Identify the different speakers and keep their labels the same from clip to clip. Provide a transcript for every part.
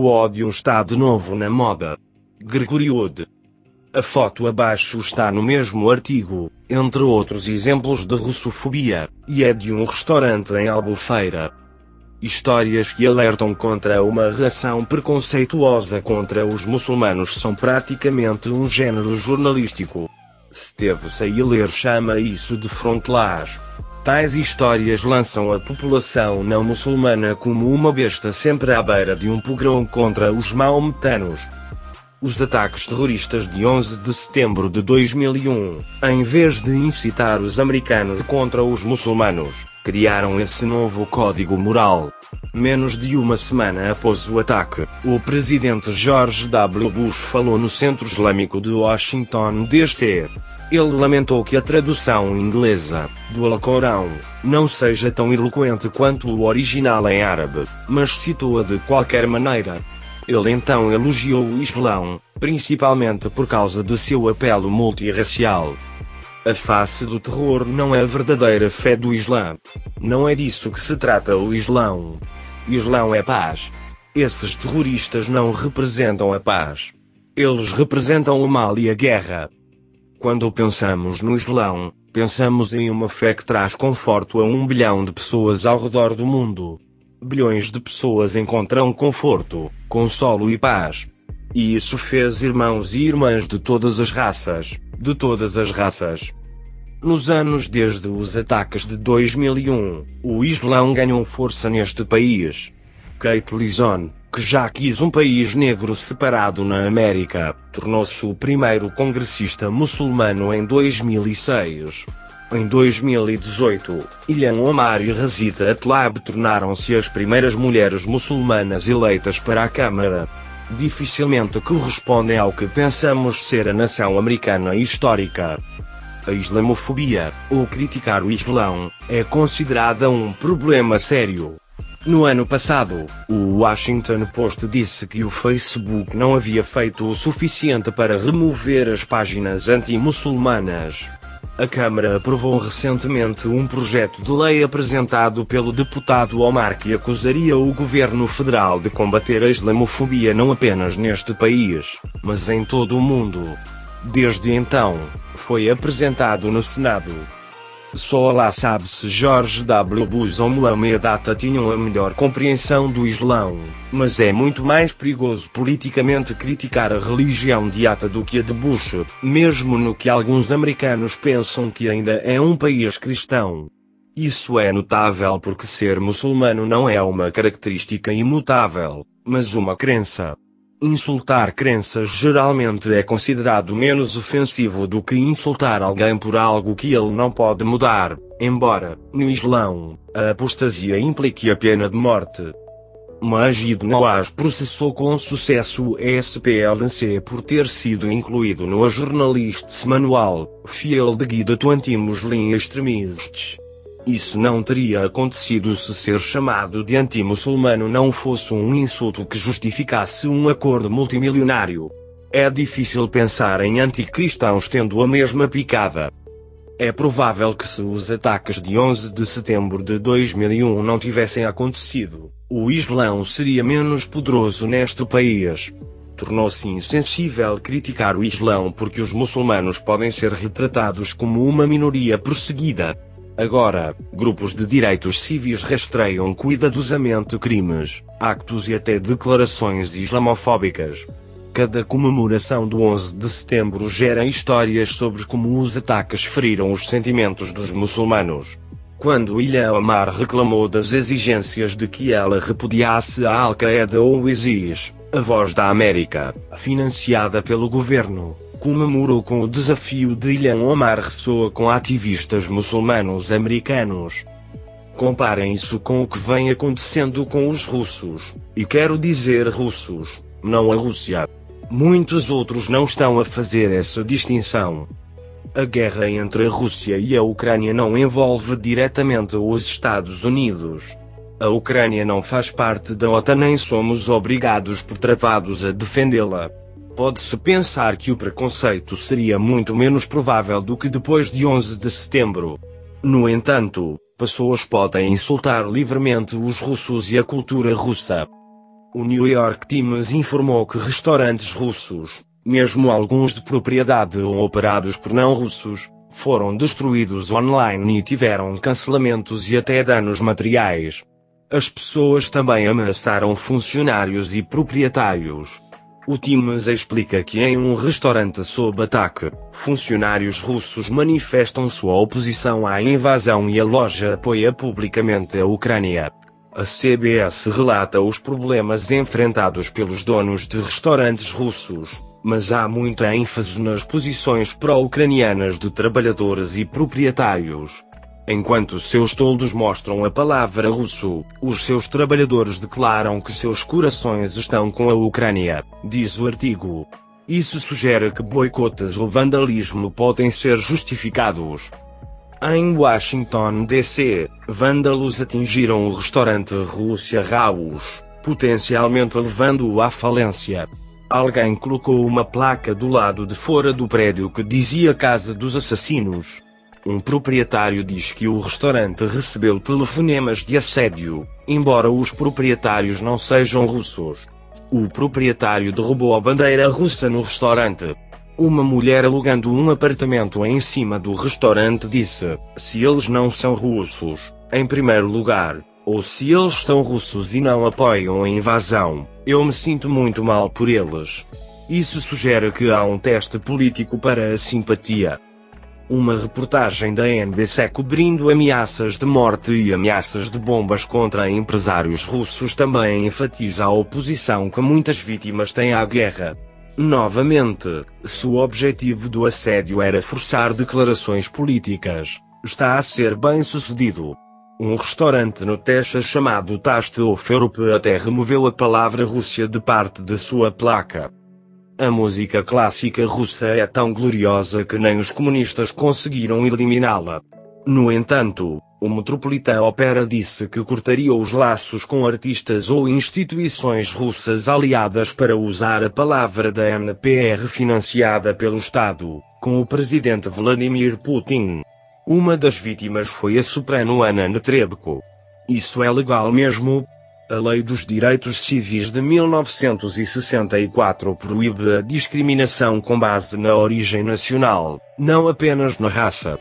Speaker 1: O ódio está de novo na moda. Gregoriode. A foto abaixo está no mesmo artigo, entre outros exemplos de russofobia, e é de um restaurante em Albufeira. Histórias que alertam contra uma reação preconceituosa contra os muçulmanos são praticamente um gênero jornalístico. Steve Sailer chama isso de frontlage. Tais histórias lançam a população não muçulmana como uma besta sempre à beira de um pogrom contra os maometanos. Os ataques terroristas de 11 de setembro de 2001, em vez de incitar os americanos contra os muçulmanos, criaram esse novo código moral. Menos de uma semana após o ataque, o presidente George W. Bush falou no Centro Islâmico de Washington, D.C. Ele lamentou que a tradução inglesa do Alcorão não seja tão eloquente quanto o original em árabe, mas citou-a de qualquer maneira. Ele então elogiou o Islão, principalmente por causa de seu apelo multirracial. A face do terror não é a verdadeira fé do Islã. Não é disso que se trata o Islão. Islão é paz. Esses terroristas não representam a paz. Eles representam o mal e a guerra. Quando pensamos no Islão, pensamos em uma fé que traz conforto a um bilhão de pessoas ao redor do mundo. Bilhões de pessoas encontram conforto, consolo e paz. E isso fez irmãos e irmãs de todas as raças, de todas as raças. Nos anos desde os ataques de 2001, o Islão ganhou força neste país. Kate Lison, que já quis um país negro separado na América, tornou-se o primeiro congressista muçulmano em 2006. Em 2018, Ilhan Omar e Razita Atlab tornaram-se as primeiras mulheres muçulmanas eleitas para a Câmara. Dificilmente correspondem ao que pensamos ser a nação americana histórica. A islamofobia, ou criticar o Islão, é considerada um problema sério. No ano passado, o Washington Post disse que o Facebook não havia feito o suficiente para remover as páginas anti-muçulmanas. A Câmara aprovou recentemente um projeto de lei apresentado pelo deputado Omar que acusaria o governo federal de combater a islamofobia não apenas neste país, mas em todo o mundo. Desde então, foi apresentado no Senado. Só lá sabe se George W. Bush ou Muhammad Atta tinham a melhor compreensão do Islão, mas é muito mais perigoso politicamente criticar a religião de Atta do que a de Bush, mesmo no que alguns americanos pensam que ainda é um país cristão. Isso é notável porque ser muçulmano não é uma característica imutável, mas uma crença. Insultar crenças geralmente é considerado menos ofensivo do que insultar alguém por algo que ele não pode mudar, embora, no Islão, a apostasia implique a pena de morte. Majid Nawaz processou com sucesso o SPLC por ter sido incluído no A Journalists Manual, Field Guide to Anti-Muslim Extremists. Isso não teria acontecido se ser chamado de anti-muçulmano não fosse um insulto que justificasse um acordo multimilionário. É difícil pensar em anticristãos tendo a mesma picada. É provável que se os ataques de 11 de setembro de 2001 não tivessem acontecido, o Islão seria menos poderoso neste país. Tornou-se insensível criticar o Islão porque os muçulmanos podem ser retratados como uma minoria perseguida. Agora, grupos de direitos civis rastreiam cuidadosamente crimes, actos e até declarações islamofóbicas. Cada comemoração do 11 de setembro gera histórias sobre como os ataques feriram os sentimentos dos muçulmanos. Quando Ilha Omar reclamou das exigências de que ela repudiasse a Al-Qaeda ou o ISIS, a Voz da América, financiada pelo governo, comemorou com o desafio de Ilhan Omar ressoa com ativistas muçulmanos americanos. Comparem isso com o que vem acontecendo com os russos, e quero dizer russos, não a Rússia. Muitos outros não estão a fazer essa distinção. A guerra entre a Rússia e a Ucrânia não envolve diretamente os Estados Unidos. A Ucrânia não faz parte da OTAN nem somos obrigados por tratados a defendê-la pode-se pensar que o preconceito seria muito menos provável do que depois de 11 de setembro. No entanto, pessoas podem insultar livremente os russos e a cultura russa. O New York Times informou que restaurantes russos, mesmo alguns de propriedade ou operados por não russos, foram destruídos online e tiveram cancelamentos e até danos materiais. As pessoas também ameaçaram funcionários e proprietários. O Times explica que em um restaurante sob ataque, funcionários russos manifestam sua oposição à invasão e a loja apoia publicamente a Ucrânia. A CBS relata os problemas enfrentados pelos donos de restaurantes russos, mas há muita ênfase nas posições pró-ucranianas de trabalhadores e proprietários. Enquanto seus toldos mostram a palavra russo, os seus trabalhadores declaram que seus corações estão com a Ucrânia, diz o artigo. Isso sugere que boicotes ou vandalismo podem ser justificados. Em Washington, D.C., vândalos atingiram o restaurante Rússia House, potencialmente levando-o à falência. Alguém colocou uma placa do lado de fora do prédio que dizia Casa dos Assassinos. Um proprietário diz que o restaurante recebeu telefonemas de assédio, embora os proprietários não sejam russos. O proprietário derrubou a bandeira russa no restaurante. Uma mulher alugando um apartamento em cima do restaurante disse: Se eles não são russos, em primeiro lugar, ou se eles são russos e não apoiam a invasão, eu me sinto muito mal por eles. Isso sugere que há um teste político para a simpatia. Uma reportagem da NBC cobrindo ameaças de morte e ameaças de bombas contra empresários russos também enfatiza a oposição que muitas vítimas têm à guerra. Novamente, se o objetivo do assédio era forçar declarações políticas, está a ser bem sucedido. Um restaurante no Texas chamado Tasteoferup até removeu a palavra Rússia de parte de sua placa. A música clássica russa é tão gloriosa que nem os comunistas conseguiram eliminá-la. No entanto, o Metropolitan Opera disse que cortaria os laços com artistas ou instituições russas aliadas para usar a palavra da NPR financiada pelo Estado, com o presidente Vladimir Putin. Uma das vítimas foi a soprano Anna Netrebko. Isso é legal mesmo? A Lei dos Direitos Civis de 1964 proíbe a discriminação com base na origem nacional, não apenas na raça.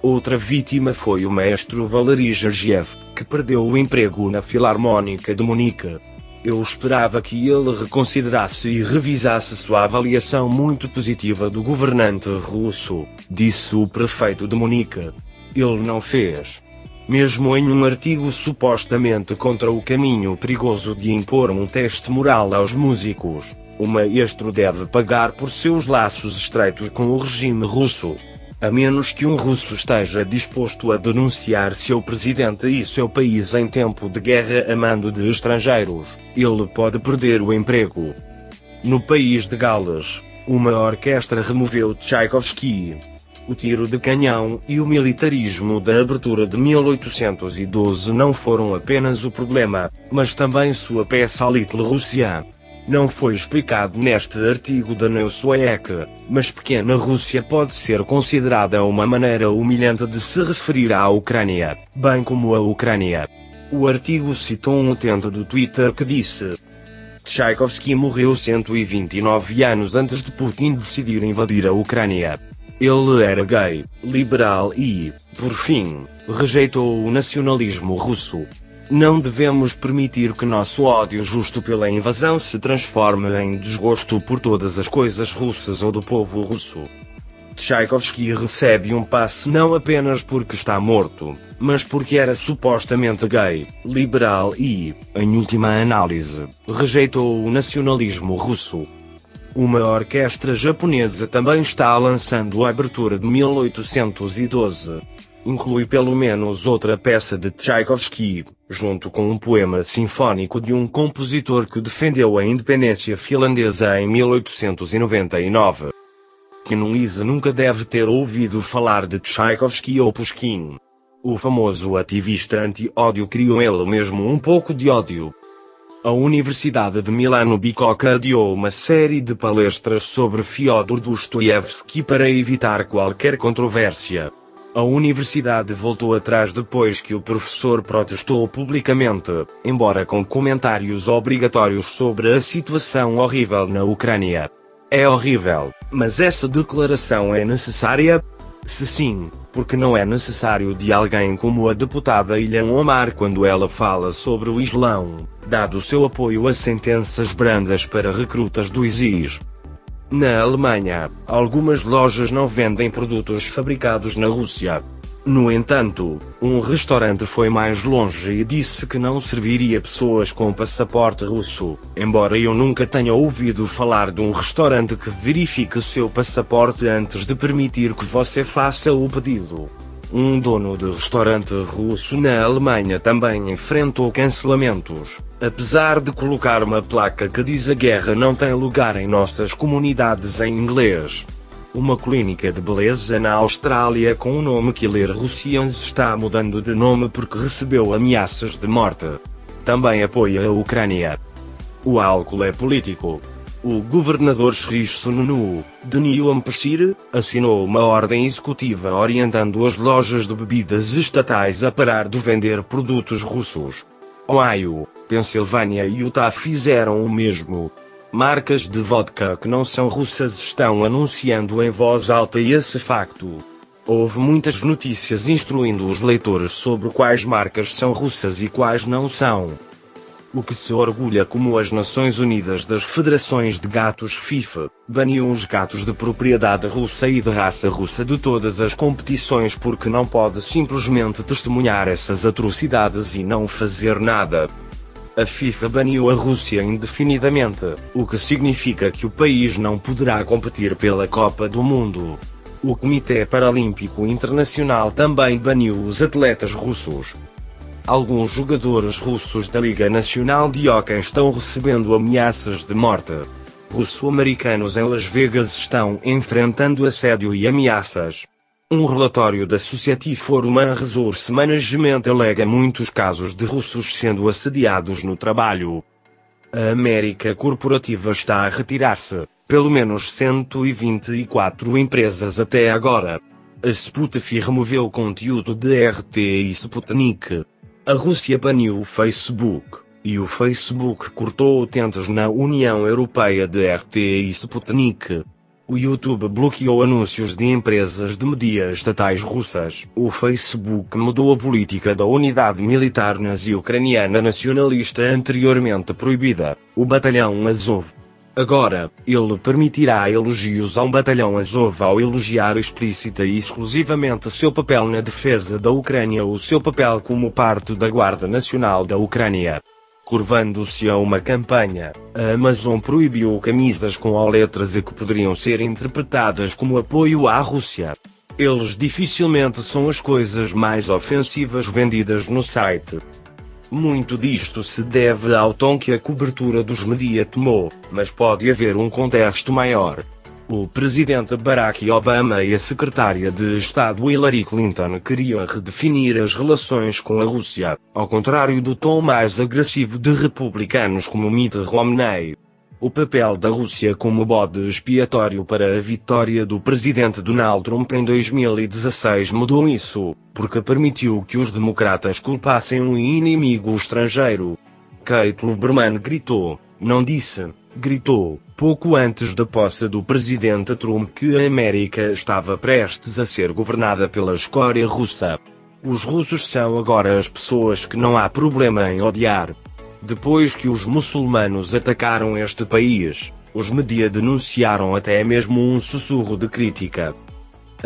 Speaker 1: Outra vítima foi o maestro Valery Gergiev, que perdeu o emprego na Filarmônica de Munique. Eu esperava que ele reconsiderasse e revisasse sua avaliação muito positiva do governante russo, disse o prefeito de Munique. Ele não fez mesmo em um artigo supostamente contra o caminho perigoso de impor um teste moral aos músicos, o maestro deve pagar por seus laços estreitos com o regime russo. A menos que um russo esteja disposto a denunciar seu presidente e seu país em tempo de guerra a mando de estrangeiros, ele pode perder o emprego. No país de Gales, uma orquestra removeu Tchaikovsky, o tiro de canhão e o militarismo da abertura de 1812 não foram apenas o problema, mas também sua peça Little Russia. Não foi explicado neste artigo da Newsweek, mas Pequena Rússia pode ser considerada uma maneira humilhante de se referir à Ucrânia, bem como a Ucrânia. O artigo citou um utente do Twitter que disse: Tchaikovsky morreu 129 anos antes de Putin decidir invadir a Ucrânia. Ele era gay, liberal e, por fim, rejeitou o nacionalismo russo. Não devemos permitir que nosso ódio justo pela invasão se transforme em desgosto por todas as coisas russas ou do povo russo. Tchaikovsky recebe um passe não apenas porque está morto, mas porque era supostamente gay, liberal e, em última análise, rejeitou o nacionalismo russo. Uma orquestra japonesa também está lançando a abertura de 1812. Inclui pelo menos outra peça de Tchaikovsky, junto com um poema sinfônico de um compositor que defendeu a independência finlandesa em 1899. Lise nunca deve ter ouvido falar de Tchaikovsky ou Pushkin. O famoso ativista anti-ódio criou ele mesmo um pouco de ódio, a Universidade de Milano Bicocca adiou uma série de palestras sobre Fyodor Dostoiévski para evitar qualquer controvérsia. A universidade voltou atrás depois que o professor protestou publicamente, embora com comentários obrigatórios sobre a situação horrível na Ucrânia. É horrível, mas essa declaração é necessária? Se sim, porque não é necessário de alguém como a deputada Ilhan Omar quando ela fala sobre o Islão, dado seu apoio a sentenças brandas para recrutas do ISIS. Na Alemanha, algumas lojas não vendem produtos fabricados na Rússia. No entanto, um restaurante foi mais longe e disse que não serviria pessoas com passaporte russo, embora eu nunca tenha ouvido falar de um restaurante que verifique seu passaporte antes de permitir que você faça o pedido. Um dono de restaurante russo na Alemanha também enfrentou cancelamentos, apesar de colocar uma placa que diz a guerra não tem lugar em nossas comunidades em inglês. Uma clínica de beleza na Austrália com o nome Killer Russians está mudando de nome porque recebeu ameaças de morte. Também apoia a Ucrânia. O álcool é político. O governador Shri Sununu, de New Hampshire, assinou uma ordem executiva orientando as lojas de bebidas estatais a parar de vender produtos russos. Ohio, Pensilvânia e Utah fizeram o mesmo. Marcas de vodka que não são russas estão anunciando em voz alta esse facto. Houve muitas notícias instruindo os leitores sobre quais marcas são russas e quais não são o que se orgulha como as Nações Unidas das Federações de Gatos FIFA, baniu os gatos de propriedade russa e de raça russa de todas as competições porque não pode simplesmente testemunhar essas atrocidades e não fazer nada. A FIFA baniu a Rússia indefinidamente, o que significa que o país não poderá competir pela Copa do Mundo. O Comitê Paralímpico Internacional também baniu os atletas russos. Alguns jogadores russos da Liga Nacional de Hóquei estão recebendo ameaças de morte. Russo-americanos em Las Vegas estão enfrentando assédio e ameaças. Um relatório da Society for Human Resource Management alega muitos casos de russos sendo assediados no trabalho. A América Corporativa está a retirar-se, pelo menos 124 empresas até agora. A Spotify removeu conteúdo de RT e Sputnik. A Rússia baniu o Facebook, e o Facebook cortou utentes na União Europeia de RT e Sputnik. O YouTube bloqueou anúncios de empresas de mídia estatais russas. O Facebook mudou a política da unidade militar nazi ucraniana nacionalista anteriormente proibida, o Batalhão Azov. Agora, ele permitirá elogios a um batalhão Azov ao elogiar explícita e exclusivamente seu papel na defesa da Ucrânia ou seu papel como parte da Guarda Nacional da Ucrânia. Curvando-se a uma campanha, a Amazon proibiu camisas com letras e que poderiam ser interpretadas como apoio à Rússia. Eles dificilmente são as coisas mais ofensivas vendidas no site. Muito disto se deve ao tom que a cobertura dos media tomou, mas pode haver um contexto maior. O presidente Barack Obama e a secretária de Estado Hillary Clinton queriam redefinir as relações com a Rússia, ao contrário do tom mais agressivo de republicanos como Mitt Romney. O papel da Rússia como bode expiatório para a vitória do presidente Donald Trump em 2016 mudou isso, porque permitiu que os democratas culpassem um inimigo estrangeiro. Kate Luberman gritou, não disse, gritou, pouco antes da posse do presidente Trump que a América estava prestes a ser governada pela escória russa. Os russos são agora as pessoas que não há problema em odiar. Depois que os muçulmanos atacaram este país, os media denunciaram até mesmo um sussurro de crítica.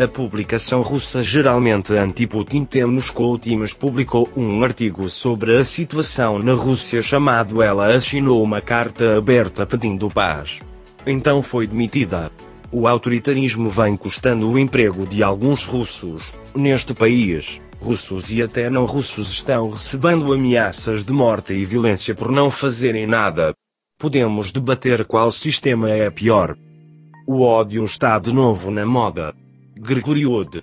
Speaker 1: A publicação russa geralmente anti-Putin Moscow Times publicou um artigo sobre a situação na Rússia chamado Ela assinou uma carta aberta pedindo paz. Então foi demitida. O autoritarismo vem custando o emprego de alguns russos, neste país russos e até não russos estão recebendo ameaças de morte e violência por não fazerem nada. Podemos debater qual sistema é pior. O ódio está de novo na moda. Gregoriode